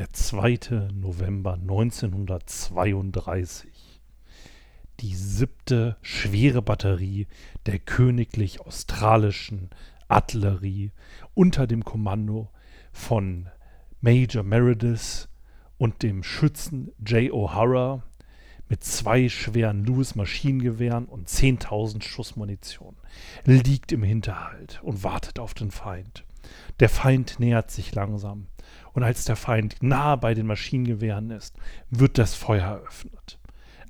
Der 2. November 1932. Die siebte schwere Batterie der königlich australischen Artillerie unter dem Kommando von Major Meredith und dem Schützen J. O'Hara mit zwei schweren Lewis-Maschinengewehren und 10.000 Schuss Munition liegt im Hinterhalt und wartet auf den Feind. Der Feind nähert sich langsam, und als der Feind nahe bei den Maschinengewehren ist, wird das Feuer eröffnet.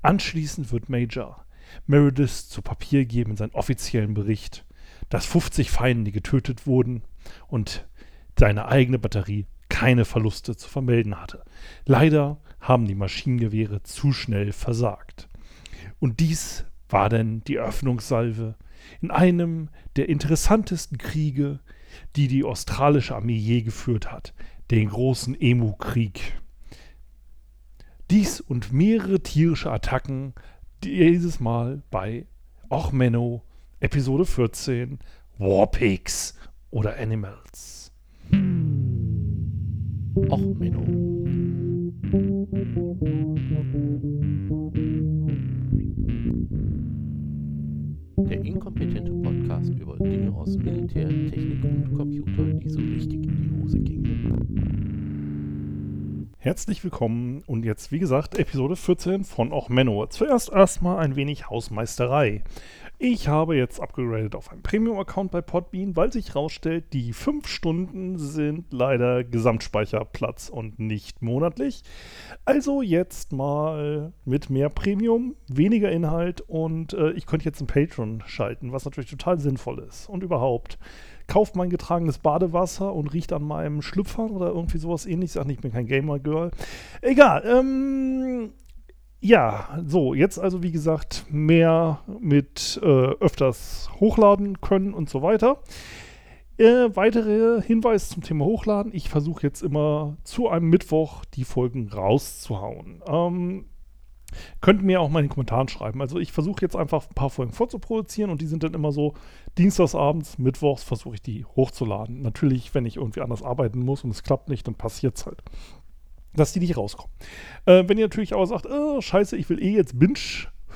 Anschließend wird Major Meredith zu Papier geben in seinen offiziellen Bericht, dass 50 Feinde getötet wurden und seine eigene Batterie keine Verluste zu vermelden hatte. Leider haben die Maschinengewehre zu schnell versagt. Und dies war denn die Öffnungssalve in einem der interessantesten Kriege, die die australische Armee je geführt hat, den großen Emu-Krieg. Dies und mehrere tierische Attacken dieses Mal bei Och Menno, Episode 14, Warpigs oder Animals. Och Menno. Aus Militär, Technik und Computer, die so richtig in die Hose gingen. Herzlich willkommen und jetzt, wie gesagt, Episode 14 von Och Menno. Zuerst erstmal ein wenig Hausmeisterei. Ich habe jetzt abgegradet auf einen Premium-Account bei Podbean, weil sich herausstellt, die 5 Stunden sind leider Gesamtspeicherplatz und nicht monatlich. Also jetzt mal mit mehr Premium, weniger Inhalt und äh, ich könnte jetzt ein Patreon schalten, was natürlich total sinnvoll ist. Und überhaupt, kauft mein getragenes Badewasser und riecht an meinem Schlüpfer oder irgendwie sowas ähnliches. Ach, ich bin kein Gamer-Girl. Egal, ähm ja, so, jetzt also wie gesagt mehr mit äh, öfters hochladen können und so weiter. Äh, weitere Hinweise zum Thema Hochladen. Ich versuche jetzt immer zu einem Mittwoch die Folgen rauszuhauen. Ähm, könnt mir auch mal in den Kommentaren schreiben. Also ich versuche jetzt einfach ein paar Folgen vorzuproduzieren und die sind dann immer so dienstagsabends, mittwochs versuche ich die hochzuladen. Natürlich, wenn ich irgendwie anders arbeiten muss und es klappt nicht, dann passiert es halt dass die nicht rauskommen. Äh, wenn ihr natürlich aber sagt, oh, scheiße, ich will eh jetzt Binge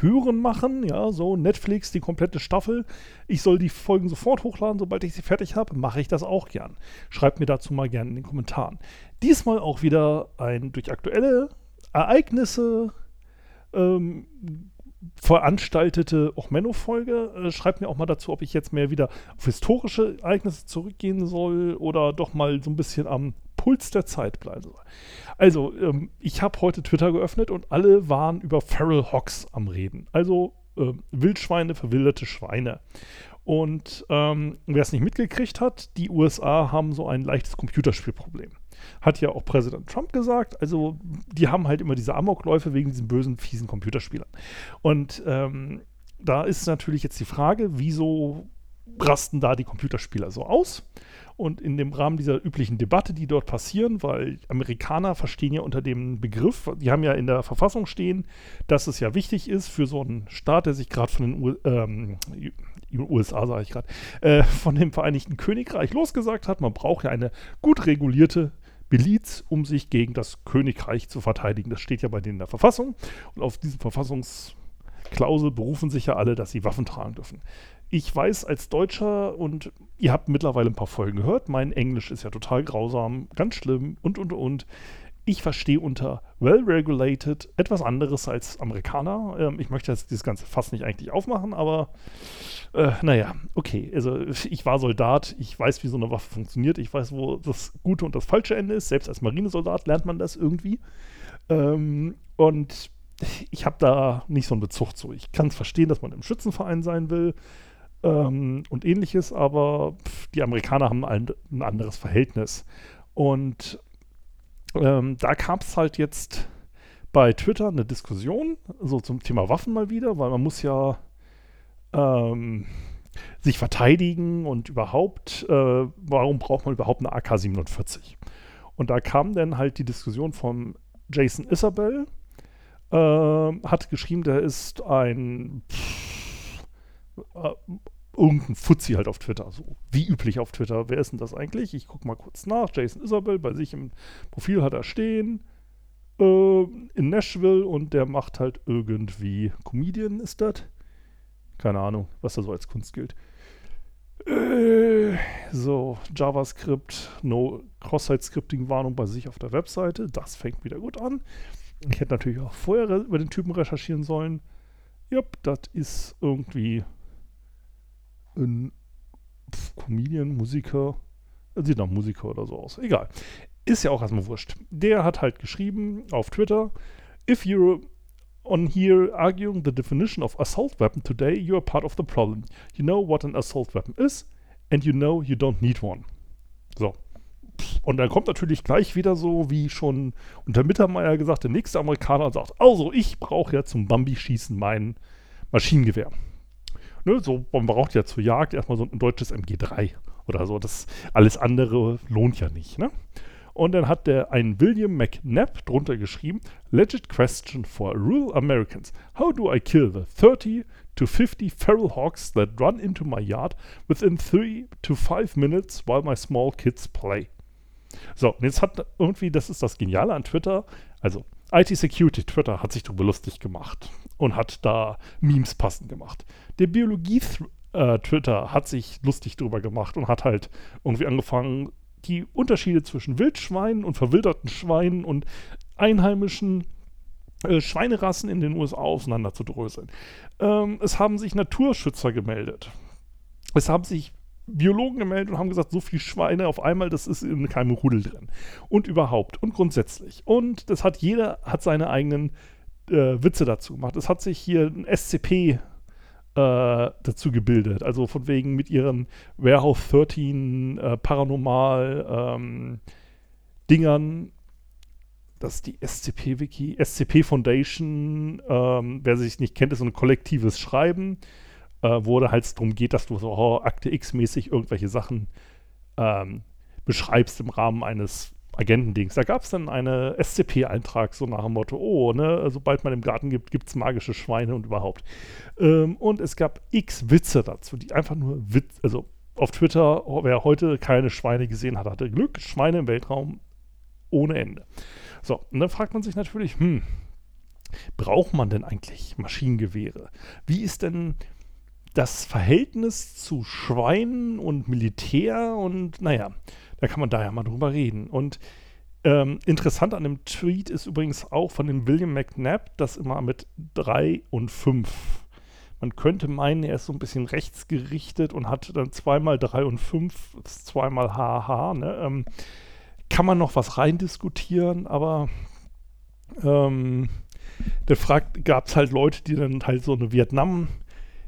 hören machen, ja, so Netflix, die komplette Staffel, ich soll die Folgen sofort hochladen, sobald ich sie fertig habe, mache ich das auch gern. Schreibt mir dazu mal gerne in den Kommentaren. Diesmal auch wieder ein durch aktuelle Ereignisse ähm, veranstaltete Ochmenno-Folge. Äh, schreibt mir auch mal dazu, ob ich jetzt mehr wieder auf historische Ereignisse zurückgehen soll oder doch mal so ein bisschen am Puls der Zeit bleiben soll. Also, ähm, ich habe heute Twitter geöffnet und alle waren über Feral Hogs am Reden. Also äh, Wildschweine, verwilderte Schweine. Und ähm, wer es nicht mitgekriegt hat, die USA haben so ein leichtes Computerspielproblem. Hat ja auch Präsident Trump gesagt. Also, die haben halt immer diese Amokläufe wegen diesen bösen, fiesen Computerspielern. Und ähm, da ist natürlich jetzt die Frage, wieso rasten da die Computerspieler so aus? Und in dem Rahmen dieser üblichen Debatte, die dort passieren, weil Amerikaner verstehen ja unter dem Begriff, die haben ja in der Verfassung stehen, dass es ja wichtig ist für so einen Staat, der sich gerade von den U ähm, USA, sage ich gerade, äh, von dem Vereinigten Königreich losgesagt hat, man braucht ja eine gut regulierte Miliz, um sich gegen das Königreich zu verteidigen. Das steht ja bei denen in der Verfassung. Und auf diese Verfassungsklausel berufen sich ja alle, dass sie Waffen tragen dürfen ich weiß als Deutscher und ihr habt mittlerweile ein paar Folgen gehört, mein Englisch ist ja total grausam, ganz schlimm und und und. Ich verstehe unter well-regulated etwas anderes als Amerikaner. Ähm, ich möchte jetzt dieses ganze Fass nicht eigentlich aufmachen, aber äh, naja, okay. Also ich war Soldat, ich weiß, wie so eine Waffe funktioniert, ich weiß, wo das gute und das falsche Ende ist. Selbst als Marinesoldat lernt man das irgendwie. Ähm, und ich habe da nicht so einen Bezug zu. Ich kann es verstehen, dass man im Schützenverein sein will ähm, und ähnliches, aber pff, die Amerikaner haben ein, ein anderes Verhältnis. Und ähm, da gab es halt jetzt bei Twitter eine Diskussion, so zum Thema Waffen mal wieder, weil man muss ja ähm, sich verteidigen und überhaupt, äh, warum braucht man überhaupt eine AK-47? Und da kam dann halt die Diskussion von Jason Isabel, äh, hat geschrieben, der ist ein pff, äh, irgendein Fuzzi halt auf Twitter, so wie üblich auf Twitter. Wer ist denn das eigentlich? Ich gucke mal kurz nach. Jason Isabel, bei sich im Profil hat er stehen äh, in Nashville und der macht halt irgendwie Comedian ist das? Keine Ahnung, was da so als Kunst gilt. Äh, so, JavaScript, no Cross-Site-Scripting-Warnung bei sich auf der Webseite. Das fängt wieder gut an. Ich hätte natürlich auch vorher über den Typen recherchieren sollen. Jupp, das ist irgendwie ein Pff, Comedian, Musiker. Sieht nach Musiker oder so aus. Egal. Ist ja auch erstmal wurscht. Der hat halt geschrieben auf Twitter: If you're on here arguing the definition of assault weapon today, you are part of the problem. You know what an assault weapon is, and you know you don't need one. So. Und dann kommt natürlich gleich wieder so, wie schon unter Mittermeier gesagt, der nächste Amerikaner sagt, also ich brauche ja zum Bambi-Schießen mein Maschinengewehr. Ne, so, man braucht ja zur Jagd erstmal so ein deutsches MG3 oder so. Das alles andere lohnt ja nicht. Ne? Und dann hat der ein William McNabb drunter geschrieben: Legit question for rural Americans. How do I kill the 30 to 50 feral hawks that run into my yard within 3 to 5 minutes while my small kids play? So, und jetzt hat irgendwie, das ist das Geniale an Twitter, also IT Security Twitter hat sich darüber lustig gemacht und hat da Memes passend gemacht. Der Biologie äh, hat sich lustig darüber gemacht und hat halt irgendwie angefangen, die Unterschiede zwischen Wildschweinen und verwilderten Schweinen und einheimischen äh, Schweinerassen in den USA auseinanderzudröseln. Ähm, es haben sich Naturschützer gemeldet. Es haben sich Biologen gemeldet und haben gesagt, so viele Schweine auf einmal, das ist in keinem Rudel drin. Und überhaupt und grundsätzlich. Und das hat jeder hat seine eigenen äh, Witze dazu gemacht. Es hat sich hier ein SCP äh, dazu gebildet. Also von wegen mit ihren Warehouse 13 äh, Paranormal ähm, Dingern. Das ist die SCP-Wiki. SCP Foundation, ähm, wer sich nicht kennt, ist so ein kollektives Schreiben, äh, wo halt darum geht, dass du so oh, Akte X-mäßig irgendwelche Sachen ähm, beschreibst im Rahmen eines Agentendings. Da gab es dann einen SCP-Eintrag, so nach dem Motto, oh, ne, sobald man im Garten gibt, gibt es magische Schweine und überhaupt. Ähm, und es gab x Witze dazu, die einfach nur Witz, also auf Twitter, wer heute keine Schweine gesehen hat, hatte Glück, Schweine im Weltraum ohne Ende. So, und dann fragt man sich natürlich, hm, braucht man denn eigentlich Maschinengewehre? Wie ist denn das Verhältnis zu Schweinen und Militär und naja, da kann man da ja mal drüber reden. Und ähm, interessant an dem Tweet ist übrigens auch von dem William McNabb, das immer mit 3 und 5. Man könnte meinen, er ist so ein bisschen rechtsgerichtet und hat dann zweimal 3 und 5, zweimal HH. Ne? Ähm, kann man noch was reindiskutieren, aber ähm, da gab es halt Leute, die dann halt so eine Vietnam-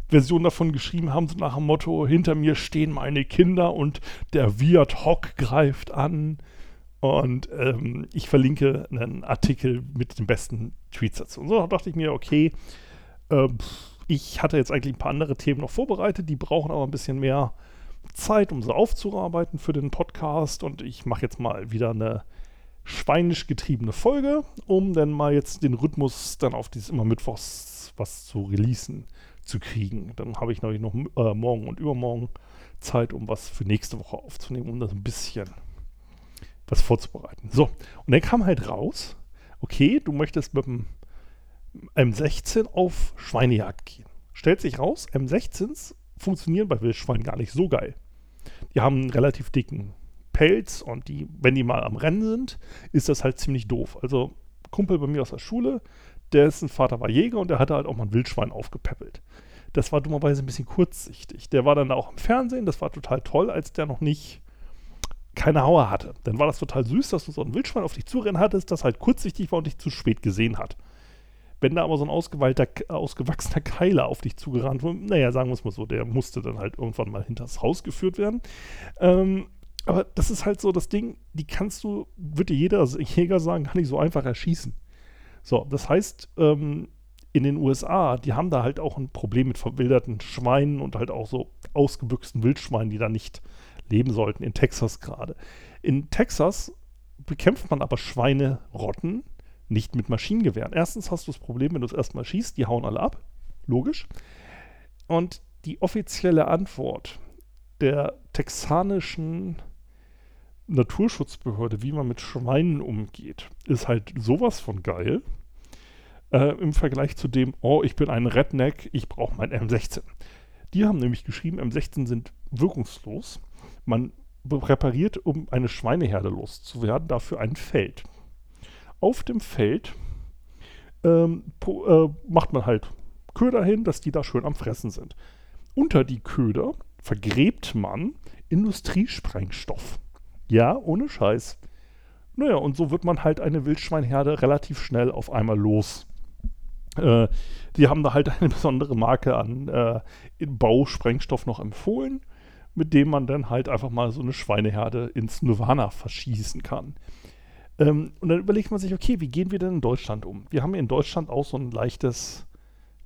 Version davon geschrieben haben, so nach dem Motto, hinter mir stehen meine Kinder und der Viet Hock greift an. Und ähm, ich verlinke einen Artikel mit den besten Tweets dazu. Und so dachte ich mir, okay, äh, ich hatte jetzt eigentlich ein paar andere Themen noch vorbereitet, die brauchen aber ein bisschen mehr Zeit, um sie aufzuarbeiten für den Podcast. Und ich mache jetzt mal wieder eine schweinisch getriebene Folge, um dann mal jetzt den Rhythmus dann auf dieses immer Mittwochs was zu releasen zu kriegen. Dann habe ich noch, noch äh, morgen und übermorgen Zeit, um was für nächste Woche aufzunehmen, um das ein bisschen was vorzubereiten. So, und dann kam halt raus, okay, du möchtest mit dem M16 auf Schweinejagd gehen. Stellt sich raus, M16s funktionieren bei Wildschweinen gar nicht so geil. Die haben einen relativ dicken Pelz und die, wenn die mal am Rennen sind, ist das halt ziemlich doof. Also Kumpel bei mir aus der Schule, dessen Vater war Jäger und der hatte halt auch mal ein Wildschwein aufgepäppelt. Das war dummerweise ein bisschen kurzsichtig. Der war dann auch im Fernsehen, das war total toll, als der noch nicht keine Hauer hatte. Dann war das total süß, dass du so ein Wildschwein auf dich zurennen hattest, das halt kurzsichtig war und dich zu spät gesehen hat. Wenn da aber so ein ausgewachsener Keiler auf dich zugerannt wurde, naja, sagen wir es mal so, der musste dann halt irgendwann mal hinters Haus geführt werden. Ähm, aber das ist halt so das Ding, die kannst du, würde jeder Jäger sagen, gar nicht so einfach erschießen. So, das heißt, ähm, in den USA, die haben da halt auch ein Problem mit verwilderten Schweinen und halt auch so ausgebüchsten Wildschweinen, die da nicht leben sollten, in Texas gerade. In Texas bekämpft man aber Schweinerotten nicht mit Maschinengewehren. Erstens hast du das Problem, wenn du es erstmal schießt, die hauen alle ab. Logisch. Und die offizielle Antwort der texanischen Naturschutzbehörde, wie man mit Schweinen umgeht, ist halt sowas von geil. Äh, Im Vergleich zu dem, oh, ich bin ein Redneck, ich brauche mein M16. Die haben nämlich geschrieben, M16 sind wirkungslos. Man repariert, um eine Schweineherde loszuwerden, dafür ein Feld. Auf dem Feld ähm, äh, macht man halt Köder hin, dass die da schön am Fressen sind. Unter die Köder vergräbt man Industriesprengstoff. Ja, ohne Scheiß. Naja, und so wird man halt eine Wildschweinherde relativ schnell auf einmal los. Äh, die haben da halt eine besondere Marke an äh, Bausprengstoff noch empfohlen, mit dem man dann halt einfach mal so eine Schweineherde ins Nirvana verschießen kann. Ähm, und dann überlegt man sich, okay, wie gehen wir denn in Deutschland um? Wir haben in Deutschland auch so ein leichtes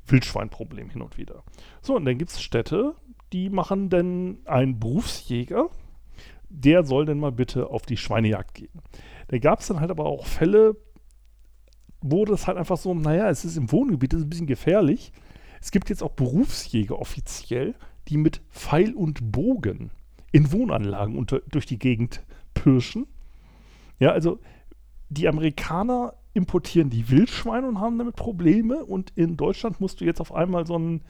Wildschweinproblem hin und wieder. So, und dann gibt es Städte, die machen dann einen Berufsjäger, der soll dann mal bitte auf die Schweinejagd gehen. Da gab es dann halt aber auch Fälle, wo das halt einfach so, naja, es ist im Wohngebiet, das ist ein bisschen gefährlich. Es gibt jetzt auch Berufsjäger offiziell, die mit Pfeil und Bogen in Wohnanlagen unter, durch die Gegend pirschen. Ja, also die Amerikaner importieren die Wildschweine und haben damit Probleme und in Deutschland musst du jetzt auf einmal so einen,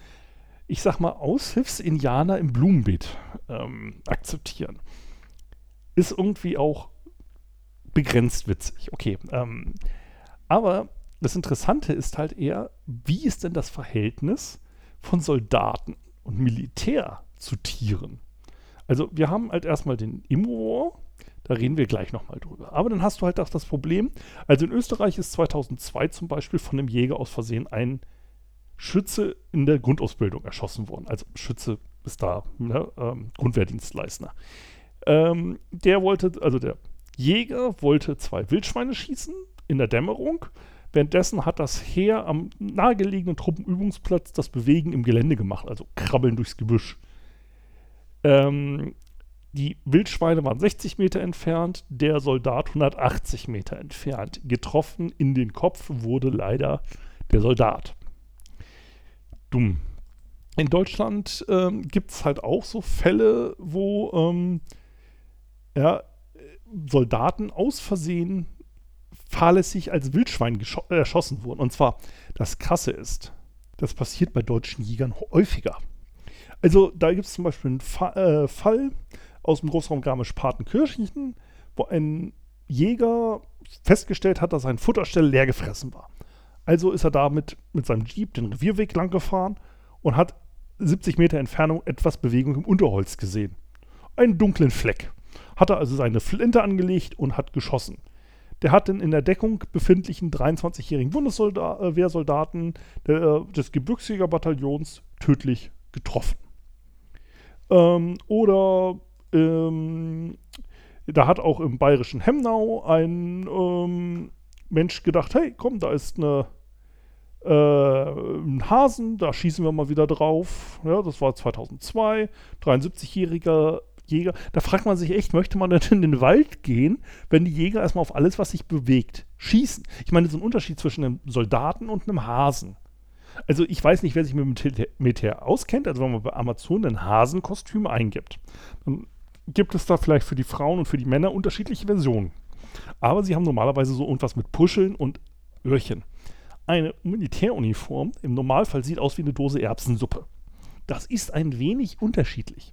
ich sag mal, Aushilfs-Indianer im Blumenbeet ähm, akzeptieren. Ist irgendwie auch begrenzt witzig. Okay. Ähm, aber das Interessante ist halt eher, wie ist denn das Verhältnis von Soldaten und Militär zu Tieren? Also wir haben halt erstmal den Immo, da reden wir gleich nochmal drüber. Aber dann hast du halt auch das Problem, also in Österreich ist 2002 zum Beispiel von einem Jäger aus Versehen ein Schütze in der Grundausbildung erschossen worden. Also Schütze ist da, ne, ähm, Grundwehrdienstleister. Ähm, der wollte, also der Jäger wollte zwei Wildschweine schießen in der Dämmerung. Währenddessen hat das Heer am nahegelegenen Truppenübungsplatz das Bewegen im Gelände gemacht, also krabbeln durchs Gebüsch. Ähm, die Wildschweine waren 60 Meter entfernt, der Soldat 180 Meter entfernt. Getroffen in den Kopf wurde leider der Soldat. Dumm. In Deutschland ähm, gibt es halt auch so Fälle, wo ähm, ja, Soldaten aus Versehen fahrlässig als Wildschwein erschossen wurden. Und zwar, das Krasse ist, das passiert bei deutschen Jägern häufiger. Also da gibt es zum Beispiel einen Fa äh, Fall, aus dem Großraum Garmisch-Partenkirchen, wo ein Jäger festgestellt hat, dass sein Futterstelle leer gefressen war. Also ist er damit mit seinem Jeep den Revierweg lang gefahren und hat 70 Meter Entfernung etwas Bewegung im Unterholz gesehen. Einen dunklen Fleck. Hat er also seine Flinte angelegt und hat geschossen. Der hat den in der Deckung befindlichen 23-jährigen Bundeswehrsoldaten äh, des Gebirgsjägerbataillons tödlich getroffen. Ähm, oder ähm, da hat auch im bayerischen Hemnau ein ähm, Mensch gedacht, hey, komm, da ist eine, äh, ein Hasen, da schießen wir mal wieder drauf. Ja, das war 2002, 73-jähriger Jäger. Da fragt man sich echt, möchte man denn in den Wald gehen, wenn die Jäger erstmal auf alles, was sich bewegt, schießen? Ich meine, so ein Unterschied zwischen einem Soldaten und einem Hasen. Also ich weiß nicht, wer sich mit dem Militär auskennt, also wenn man bei Amazon ein Hasenkostüm eingibt, dann gibt es da vielleicht für die Frauen und für die Männer unterschiedliche Versionen. Aber sie haben normalerweise so irgendwas mit Puscheln und Öhrchen. Eine Militäruniform im Normalfall sieht aus wie eine Dose Erbsensuppe. Das ist ein wenig unterschiedlich.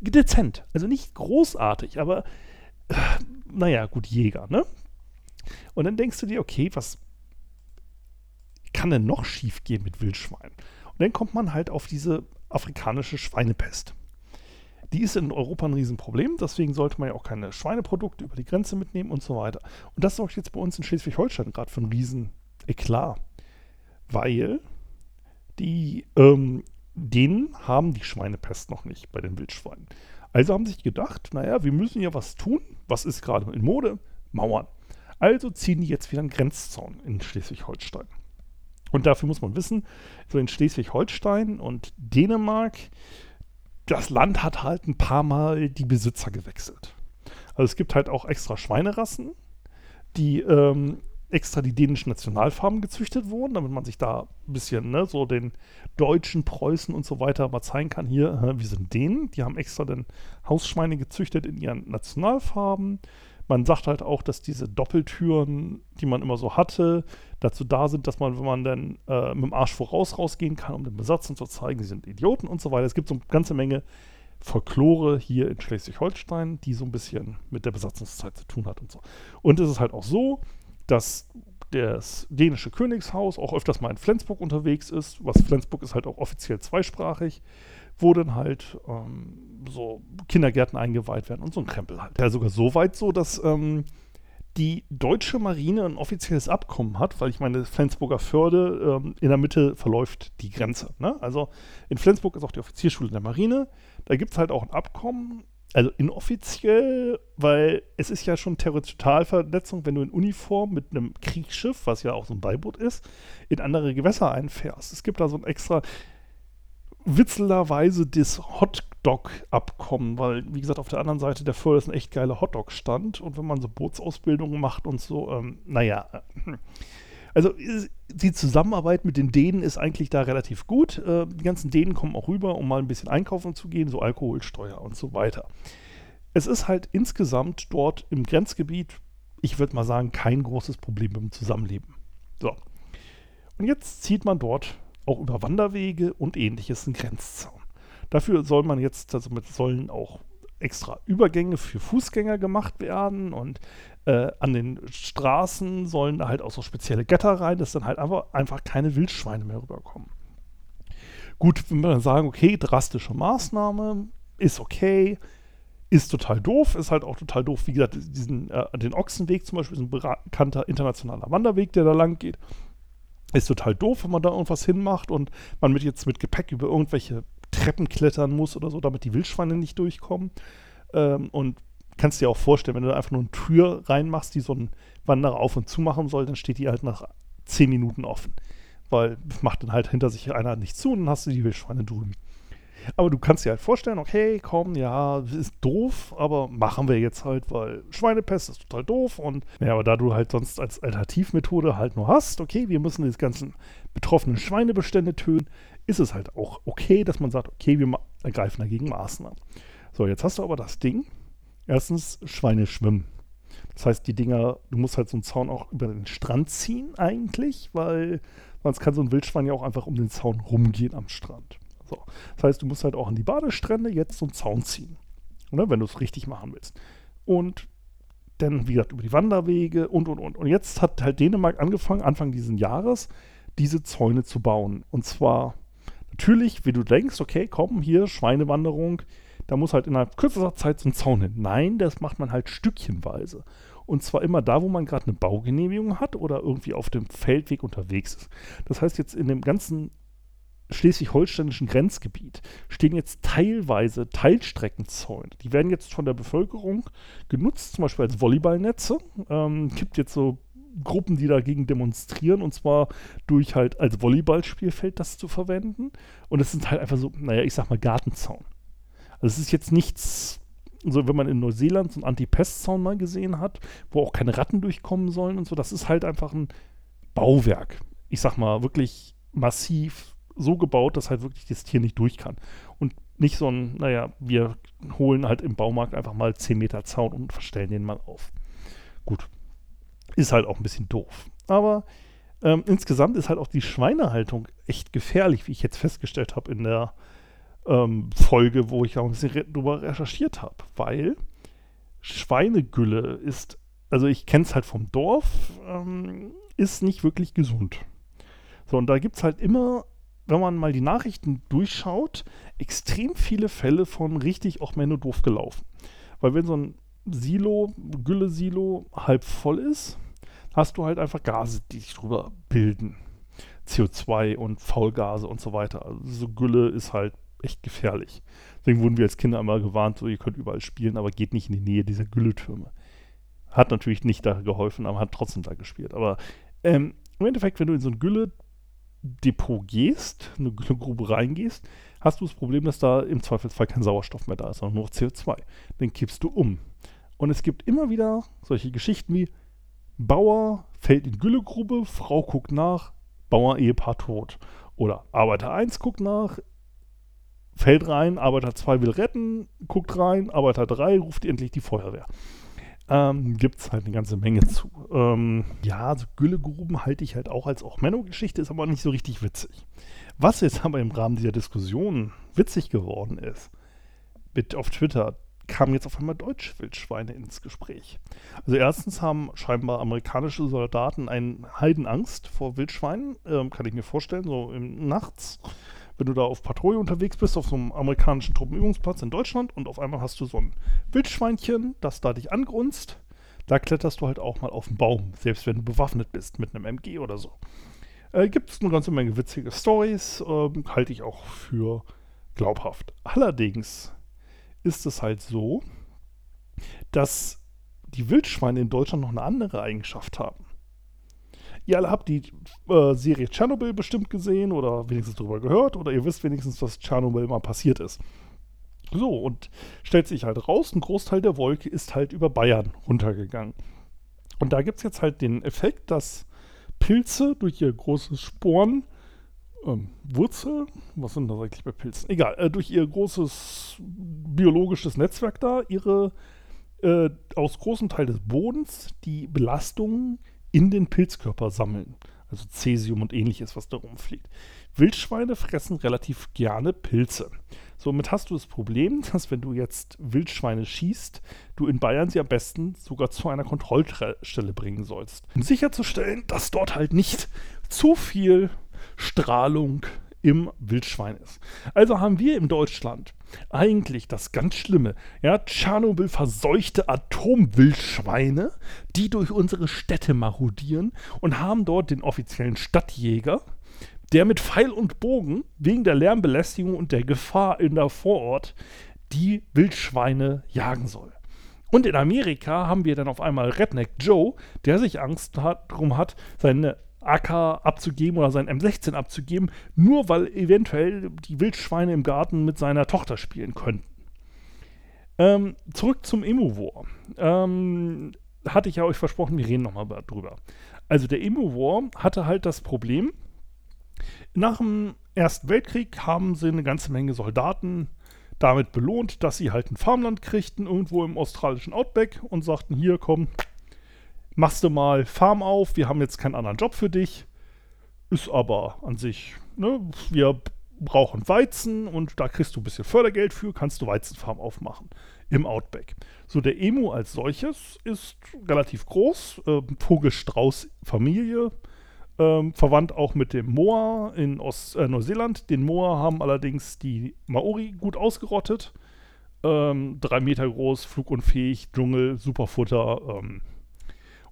Dezent, also nicht großartig, aber äh, naja, gut, Jäger, ne? Und dann denkst du dir, okay, was kann denn noch schiefgehen mit Wildschweinen? Und dann kommt man halt auf diese afrikanische Schweinepest. Die ist in Europa ein Riesenproblem, deswegen sollte man ja auch keine Schweineprodukte über die Grenze mitnehmen und so weiter. Und das sorgt jetzt bei uns in Schleswig-Holstein gerade für einen riesen Eklat, weil die, ähm, denen haben die Schweinepest noch nicht bei den Wildschweinen. Also haben sich gedacht, naja, wir müssen ja was tun. Was ist gerade in Mode? Mauern. Also ziehen die jetzt wieder einen Grenzzaun in Schleswig-Holstein. Und dafür muss man wissen, so in Schleswig-Holstein und Dänemark das Land hat halt ein paar Mal die Besitzer gewechselt. Also es gibt halt auch extra Schweinerassen, die ähm, extra die dänischen Nationalfarben gezüchtet wurden, damit man sich da ein bisschen ne, so den deutschen Preußen und so weiter mal zeigen kann. Hier, äh, wir sind Dänen. Die haben extra dann Hausschweine gezüchtet in ihren Nationalfarben. Man sagt halt auch, dass diese Doppeltüren, die man immer so hatte, dazu da sind, dass man, wenn man dann äh, mit dem Arsch voraus rausgehen kann, um den Besatzern zu zeigen, sie sind Idioten und so weiter. Es gibt so eine ganze Menge Folklore hier in Schleswig-Holstein, die so ein bisschen mit der Besatzungszeit zu tun hat und so. Und es ist halt auch so, dass das dänische Königshaus auch öfters mal in Flensburg unterwegs ist, was Flensburg ist halt auch offiziell zweisprachig, wo dann halt ähm, so Kindergärten eingeweiht werden und so ein Krempel halt. Ja, sogar so weit so, dass ähm, die deutsche Marine ein offizielles Abkommen hat, weil ich meine, Flensburger Förde, ähm, in der Mitte verläuft die Grenze. Ne? Also in Flensburg ist auch die Offizierschule der Marine. Da gibt es halt auch ein Abkommen, also inoffiziell, weil es ist ja schon Territorialverletzung, wenn du in Uniform mit einem Kriegsschiff, was ja auch so ein Beiboot ist, in andere Gewässer einfährst. Es gibt da so ein extra witzelderweise das Hotdog-Abkommen, weil, wie gesagt, auf der anderen Seite der Föhr ist ein echt geiler Hotdog-Stand und wenn man so Bootsausbildungen macht und so, ähm, naja, also die Zusammenarbeit mit den Dänen ist eigentlich da relativ gut. Äh, die ganzen Dänen kommen auch rüber, um mal ein bisschen einkaufen zu gehen, so Alkoholsteuer und so weiter. Es ist halt insgesamt dort im Grenzgebiet, ich würde mal sagen, kein großes Problem dem Zusammenleben. So. Und jetzt zieht man dort auch über Wanderwege und ähnliches einen Grenzzaun. Dafür soll man jetzt, also mit sollen auch extra Übergänge für Fußgänger gemacht werden und äh, an den Straßen sollen da halt auch so spezielle Gatter rein, dass dann halt einfach, einfach keine Wildschweine mehr rüberkommen. Gut, wenn wir dann sagen, okay, drastische Maßnahme, ist okay, ist total doof, ist halt auch total doof, wie gesagt, diesen, äh, den Ochsenweg zum Beispiel ist ein bekannter internationaler Wanderweg, der da lang geht. Ist total doof, wenn man da irgendwas hinmacht und man mit jetzt mit Gepäck über irgendwelche Treppen klettern muss oder so, damit die Wildschweine nicht durchkommen. Ähm, und kannst dir auch vorstellen, wenn du da einfach nur eine Tür reinmachst, die so ein Wanderer auf und zu machen soll, dann steht die halt nach zehn Minuten offen. Weil macht dann halt hinter sich einer nicht zu und dann hast du die Wildschweine drüben. Aber du kannst dir halt vorstellen, okay, komm, ja, ist doof, aber machen wir jetzt halt, weil Schweinepest ist total doof und ja, aber da du halt sonst als Alternativmethode halt nur hast, okay, wir müssen die ganzen betroffenen Schweinebestände töten, ist es halt auch okay, dass man sagt, okay, wir ergreifen dagegen Maßnahmen. So, jetzt hast du aber das Ding. Erstens, Schweine schwimmen. Das heißt, die Dinger, du musst halt so einen Zaun auch über den Strand ziehen eigentlich, weil sonst kann so ein Wildschwein ja auch einfach um den Zaun rumgehen am Strand. So. Das heißt, du musst halt auch an die Badestrände jetzt so einen Zaun ziehen, ne, wenn du es richtig machen willst. Und dann, wie gesagt, über die Wanderwege und, und, und. Und jetzt hat halt Dänemark angefangen, Anfang dieses Jahres, diese Zäune zu bauen. Und zwar natürlich, wie du denkst, okay, komm, hier, Schweinewanderung, da muss halt innerhalb kürzester Zeit so ein Zaun hin. Nein, das macht man halt stückchenweise. Und zwar immer da, wo man gerade eine Baugenehmigung hat oder irgendwie auf dem Feldweg unterwegs ist. Das heißt, jetzt in dem ganzen schleswig-holsteinischen Grenzgebiet stehen jetzt teilweise Teilstreckenzäune. Die werden jetzt von der Bevölkerung genutzt, zum Beispiel als Volleyballnetze. Ähm, gibt jetzt so Gruppen, die dagegen demonstrieren und zwar durch halt als Volleyballspielfeld das zu verwenden. Und es sind halt einfach so, naja, ich sag mal Gartenzaun. Also es ist jetzt nichts, so wenn man in Neuseeland so einen Anti-Pest-Zaun mal gesehen hat, wo auch keine Ratten durchkommen sollen und so, das ist halt einfach ein Bauwerk. Ich sag mal, wirklich massiv so gebaut, dass halt wirklich das Tier nicht durch kann. Und nicht so ein, naja, wir holen halt im Baumarkt einfach mal 10 Meter Zaun und verstellen den mal auf. Gut. Ist halt auch ein bisschen doof. Aber ähm, insgesamt ist halt auch die Schweinehaltung echt gefährlich, wie ich jetzt festgestellt habe in der ähm, Folge, wo ich auch ein bisschen drüber recherchiert habe. Weil Schweinegülle ist, also ich kenne es halt vom Dorf, ähm, ist nicht wirklich gesund. So, und da gibt es halt immer wenn man mal die Nachrichten durchschaut, extrem viele Fälle von richtig auch Menno doof gelaufen. Weil wenn so ein Silo, Gülle-Silo halb voll ist, hast du halt einfach Gase, die sich drüber bilden. CO2 und Faulgase und so weiter. Also so Gülle ist halt echt gefährlich. Deswegen wurden wir als Kinder immer gewarnt, so ihr könnt überall spielen, aber geht nicht in die Nähe dieser Gülletürme. Hat natürlich nicht da geholfen, aber hat trotzdem da gespielt. Aber ähm, im Endeffekt, wenn du in so ein Gülle Depot gehst, eine, eine Grube reingehst, hast du das Problem, dass da im Zweifelsfall kein Sauerstoff mehr da ist, sondern nur noch CO2. Den kippst du um. Und es gibt immer wieder solche Geschichten wie, Bauer fällt in Güllegrube, Frau guckt nach, Bauer-Ehepaar tot. Oder Arbeiter 1 guckt nach, fällt rein, Arbeiter 2 will retten, guckt rein, Arbeiter 3 ruft endlich die Feuerwehr. Ähm, Gibt es halt eine ganze Menge zu. Ähm, ja, so Güllegruben halte ich halt auch als auch Menno-Geschichte, ist aber nicht so richtig witzig. Was jetzt aber im Rahmen dieser Diskussion witzig geworden ist, mit auf Twitter kamen jetzt auf einmal deutsche Wildschweine ins Gespräch. Also erstens haben scheinbar amerikanische Soldaten eine Heidenangst vor Wildschweinen, ähm, kann ich mir vorstellen, so im, nachts, wenn du da auf Patrouille unterwegs bist, auf so einem amerikanischen Truppenübungsplatz in Deutschland und auf einmal hast du so ein Wildschweinchen, das da dich angrunzt, da kletterst du halt auch mal auf den Baum, selbst wenn du bewaffnet bist mit einem MG oder so. Äh, Gibt es eine ganze Menge witzige Stories, äh, halte ich auch für glaubhaft. Allerdings ist es halt so, dass die Wildschweine in Deutschland noch eine andere Eigenschaft haben. Ihr alle habt die äh, Serie Tschernobyl bestimmt gesehen oder wenigstens darüber gehört oder ihr wisst wenigstens, was Tschernobyl mal passiert ist. So, und stellt sich halt raus, ein Großteil der Wolke ist halt über Bayern runtergegangen. Und da gibt es jetzt halt den Effekt, dass Pilze durch ihr großes Sporen ähm, Wurzel, was sind das eigentlich bei Pilzen? Egal, äh, durch ihr großes biologisches Netzwerk da, ihre äh, aus großem Teil des Bodens die Belastungen in den Pilzkörper sammeln. Also Cäsium und ähnliches, was da rumfliegt. Wildschweine fressen relativ gerne Pilze. Somit hast du das Problem, dass wenn du jetzt Wildschweine schießt, du in Bayern sie am besten sogar zu einer Kontrollstelle bringen sollst. Um sicherzustellen, dass dort halt nicht zu viel Strahlung im Wildschwein ist. Also haben wir in Deutschland eigentlich das ganz Schlimme. Ja, Tschernobyl verseuchte Atomwildschweine, die durch unsere Städte marodieren und haben dort den offiziellen Stadtjäger, der mit Pfeil und Bogen wegen der Lärmbelästigung und der Gefahr in der Vorort die Wildschweine jagen soll. Und in Amerika haben wir dann auf einmal Redneck Joe, der sich Angst hat, darum hat, seine AK abzugeben oder sein M16 abzugeben, nur weil eventuell die Wildschweine im Garten mit seiner Tochter spielen könnten. Ähm, zurück zum Emu-War. Ähm, hatte ich ja euch versprochen, wir reden nochmal drüber. Also der Emu-War hatte halt das Problem, nach dem Ersten Weltkrieg haben sie eine ganze Menge Soldaten damit belohnt, dass sie halt ein Farmland kriegten, irgendwo im australischen Outback und sagten, hier komm, machst du mal Farm auf, wir haben jetzt keinen anderen Job für dich. Ist aber an sich, ne, wir brauchen Weizen und da kriegst du ein bisschen Fördergeld für, kannst du Weizenfarm aufmachen im Outback. So, der Emu als solches ist relativ groß, äh, Vogelstrauß-Familie, äh, verwandt auch mit dem Moa in Ost äh, Neuseeland. Den Moa haben allerdings die Maori gut ausgerottet. Ähm, drei Meter groß, flugunfähig, Dschungel, Superfutter, ähm,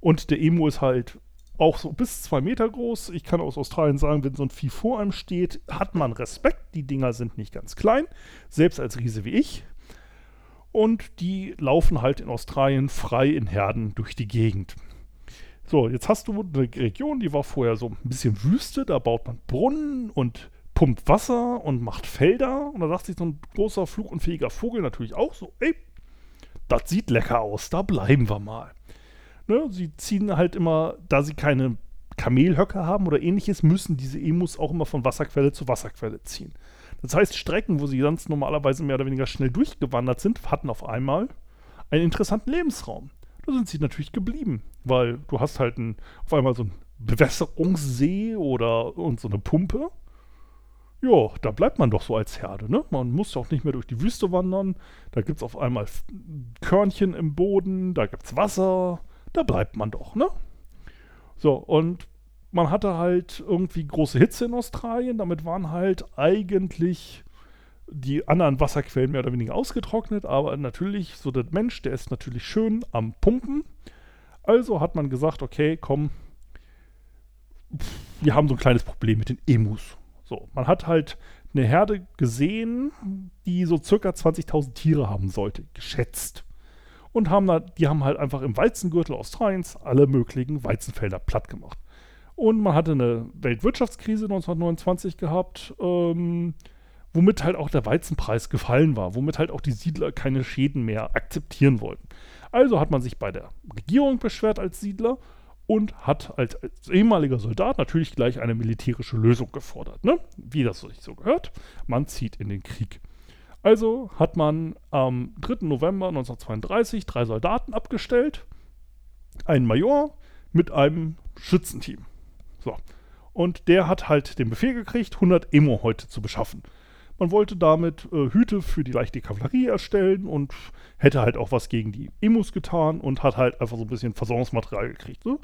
und der Emu ist halt auch so bis zwei Meter groß. Ich kann aus Australien sagen, wenn so ein Vieh vor einem steht, hat man Respekt. Die Dinger sind nicht ganz klein, selbst als Riese wie ich. Und die laufen halt in Australien frei in Herden durch die Gegend. So, jetzt hast du eine Region, die war vorher so ein bisschen Wüste. Da baut man Brunnen und pumpt Wasser und macht Felder. Und da sagt sich so ein großer, flugunfähiger Vogel natürlich auch so: Ey, das sieht lecker aus, da bleiben wir mal. Ne? Sie ziehen halt immer, da sie keine Kamelhöcker haben oder ähnliches, müssen diese Emus auch immer von Wasserquelle zu Wasserquelle ziehen. Das heißt, Strecken, wo sie sonst normalerweise mehr oder weniger schnell durchgewandert sind, hatten auf einmal einen interessanten Lebensraum. Da sind sie natürlich geblieben, weil du hast halt ein, auf einmal so einen Bewässerungssee oder und so eine Pumpe. Ja, da bleibt man doch so als Herde, ne? Man muss auch nicht mehr durch die Wüste wandern. Da gibt es auf einmal Körnchen im Boden, da gibt es Wasser, da bleibt man doch, ne? So, und man hatte halt irgendwie große Hitze in Australien, damit waren halt eigentlich die anderen Wasserquellen mehr oder weniger ausgetrocknet, aber natürlich, so der Mensch, der ist natürlich schön am Pumpen. Also hat man gesagt, okay, komm, wir haben so ein kleines Problem mit den Emus. So, man hat halt eine Herde gesehen, die so circa 20.000 Tiere haben sollte, geschätzt und haben da, die haben halt einfach im Weizengürtel Australiens alle möglichen Weizenfelder platt gemacht. Und man hatte eine Weltwirtschaftskrise 1929 gehabt, ähm, womit halt auch der Weizenpreis gefallen war, womit halt auch die Siedler keine Schäden mehr akzeptieren wollten. Also hat man sich bei der Regierung beschwert als Siedler und hat als, als ehemaliger Soldat natürlich gleich eine militärische Lösung gefordert. Ne? Wie das sich so gehört, man zieht in den Krieg. Also hat man am 3. November 1932 drei Soldaten abgestellt, einen Major mit einem Schützenteam. So. Und der hat halt den Befehl gekriegt, 100 Emo-Häute zu beschaffen. Man wollte damit äh, Hüte für die leichte Kavallerie erstellen und hätte halt auch was gegen die Emus getan und hat halt einfach so ein bisschen Versorgungsmaterial gekriegt. So.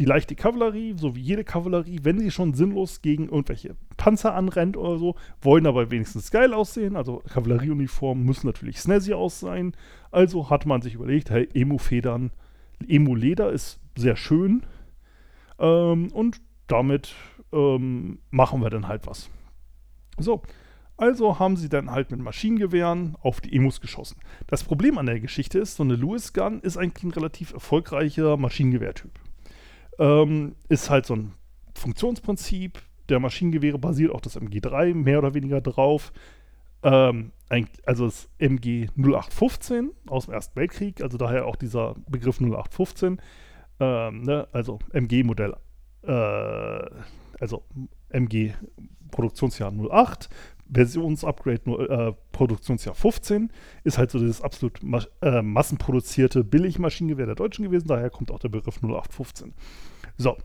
Die leichte Kavallerie, so wie jede Kavallerie, wenn sie schon sinnlos gegen irgendwelche Panzer anrennt oder so, wollen aber wenigstens geil aussehen. Also Kavallerieuniformen müssen natürlich snazzy aussehen. Also hat man sich überlegt, hey, Emu-Federn, Emu-Leder ist sehr schön. Ähm, und damit ähm, machen wir dann halt was. So, also haben sie dann halt mit Maschinengewehren auf die Emus geschossen. Das Problem an der Geschichte ist, so eine Lewis Gun ist eigentlich ein relativ erfolgreicher Maschinengewehrtyp. Ähm, ist halt so ein Funktionsprinzip. Der Maschinengewehre basiert auch das MG3 mehr oder weniger drauf. Ähm, also das MG 0815 aus dem Ersten Weltkrieg, also daher auch dieser Begriff 0815. Ähm, ne? Also MG-Modell, äh, also MG Produktionsjahr 08, Versionsupgrade äh, Produktionsjahr 15, ist halt so das absolut ma äh, massenproduzierte Billigmaschinengewehr der Deutschen gewesen, daher kommt auch der Begriff 0815. So.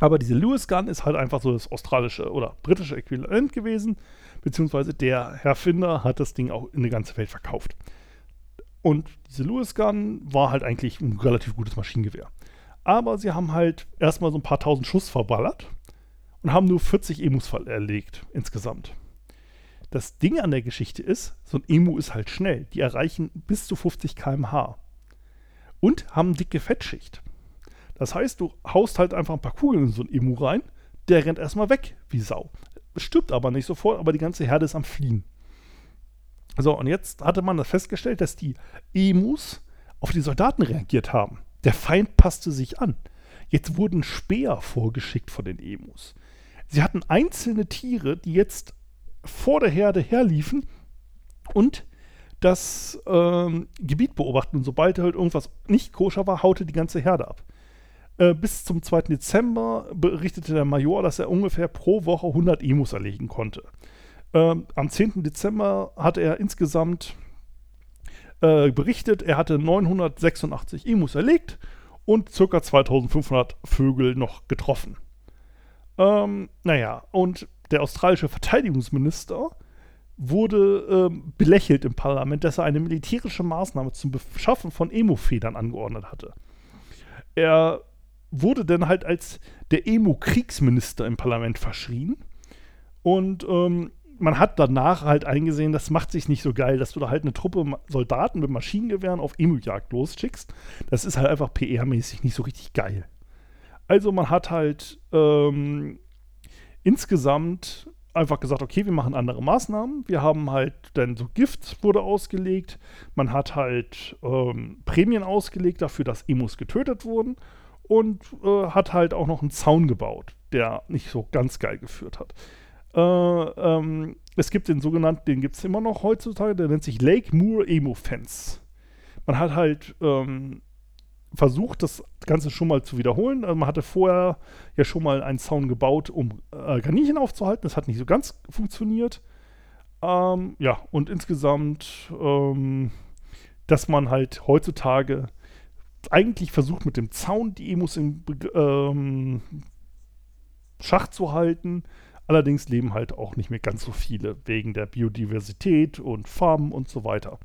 Aber diese Lewis Gun ist halt einfach so das australische oder britische Äquivalent gewesen, beziehungsweise der Herrfinder hat das Ding auch in die ganze Welt verkauft. Und diese Lewis Gun war halt eigentlich ein relativ gutes Maschinengewehr. Aber sie haben halt erstmal so ein paar tausend Schuss verballert und haben nur 40 Emus erlegt insgesamt. Das Ding an der Geschichte ist, so ein Emu ist halt schnell. Die erreichen bis zu 50 km/h. Und haben dicke Fettschicht. Das heißt, du haust halt einfach ein paar Kugeln in so ein Emu rein, der rennt erstmal weg wie Sau. Stirbt aber nicht sofort, aber die ganze Herde ist am Fliehen. So, und jetzt hatte man das festgestellt, dass die Emus auf die Soldaten reagiert haben. Der Feind passte sich an. Jetzt wurden Speer vorgeschickt von den Emus. Sie hatten einzelne Tiere, die jetzt vor der Herde herliefen und das ähm, Gebiet beobachten. Und sobald halt irgendwas nicht koscher war, haute die ganze Herde ab. Äh, bis zum 2. Dezember berichtete der Major, dass er ungefähr pro Woche 100 Emus erlegen konnte. Ähm, am 10. Dezember hatte er insgesamt äh, berichtet, er hatte 986 Emus erlegt und ca. 2500 Vögel noch getroffen. Ähm, naja, und der australische Verteidigungsminister wurde ähm, belächelt im Parlament, dass er eine militärische Maßnahme zum Beschaffen von Emo-Federn angeordnet hatte. Er wurde dann halt als der Emo-Kriegsminister im Parlament verschrien. Und ähm, man hat danach halt eingesehen, das macht sich nicht so geil, dass du da halt eine Truppe Soldaten mit Maschinengewehren auf Emu-Jagd losschickst. Das ist halt einfach PR-mäßig nicht so richtig geil. Also man hat halt ähm, insgesamt einfach gesagt, okay, wir machen andere Maßnahmen. Wir haben halt dann so Gift wurde ausgelegt. Man hat halt ähm, Prämien ausgelegt dafür, dass Emus getötet wurden. Und äh, hat halt auch noch einen Zaun gebaut, der nicht so ganz geil geführt hat. Äh, ähm, es gibt den sogenannten, den gibt es immer noch heutzutage, der nennt sich Lake Moore Emo Fence. Man hat halt ähm, versucht, das Ganze schon mal zu wiederholen. Also man hatte vorher ja schon mal einen Zaun gebaut, um äh, Kaninchen aufzuhalten. Das hat nicht so ganz funktioniert. Ähm, ja, und insgesamt, ähm, dass man halt heutzutage eigentlich versucht, mit dem Zaun die Emus im ähm, Schach zu halten. Allerdings leben halt auch nicht mehr ganz so viele wegen der Biodiversität und Farmen und so weiter.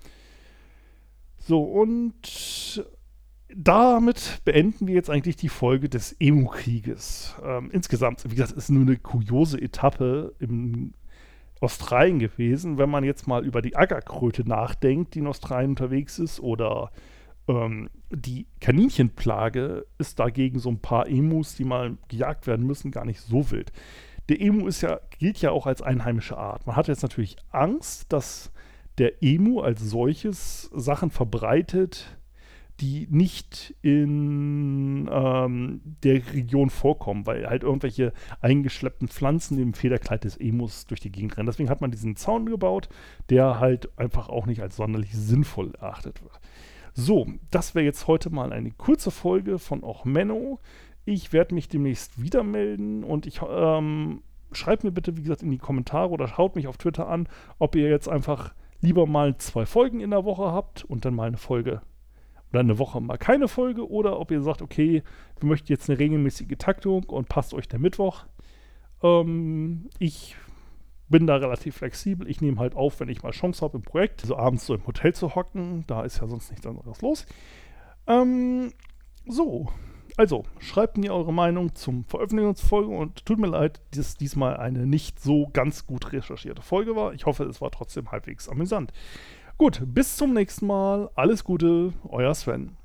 So, und damit beenden wir jetzt eigentlich die Folge des Emu-Krieges. Ähm, insgesamt, wie gesagt, ist nur eine kuriose Etappe im Australien gewesen. Wenn man jetzt mal über die Ackerkröte nachdenkt, die in Australien unterwegs ist, oder ähm, die Kaninchenplage, ist dagegen so ein paar Emus, die mal gejagt werden müssen, gar nicht so wild. Der Emu ist ja, gilt ja auch als einheimische Art. Man hat jetzt natürlich Angst, dass der Emu als solches Sachen verbreitet, die nicht in ähm, der Region vorkommen, weil halt irgendwelche eingeschleppten Pflanzen im Federkleid des Emus durch die Gegend rennen. Deswegen hat man diesen Zaun gebaut, der halt einfach auch nicht als sonderlich sinnvoll erachtet wird. So, das wäre jetzt heute mal eine kurze Folge von auch Menno. Ich werde mich demnächst wieder melden und ich ähm, schreibt mir bitte, wie gesagt, in die Kommentare oder schaut mich auf Twitter an, ob ihr jetzt einfach lieber mal zwei Folgen in der Woche habt und dann mal eine Folge oder eine Woche mal keine Folge oder ob ihr sagt, okay, wir möchten jetzt eine regelmäßige Taktung und passt euch der Mittwoch. Ähm, ich bin da relativ flexibel. Ich nehme halt auf, wenn ich mal Chance habe im Projekt, so abends so im Hotel zu hocken. Da ist ja sonst nichts anderes los. Ähm, so, also schreibt mir eure Meinung zum Veröffentlichungsfolge und tut mir leid, dass diesmal eine nicht so ganz gut recherchierte Folge war. Ich hoffe, es war trotzdem halbwegs amüsant. Gut, bis zum nächsten Mal. Alles Gute, euer Sven.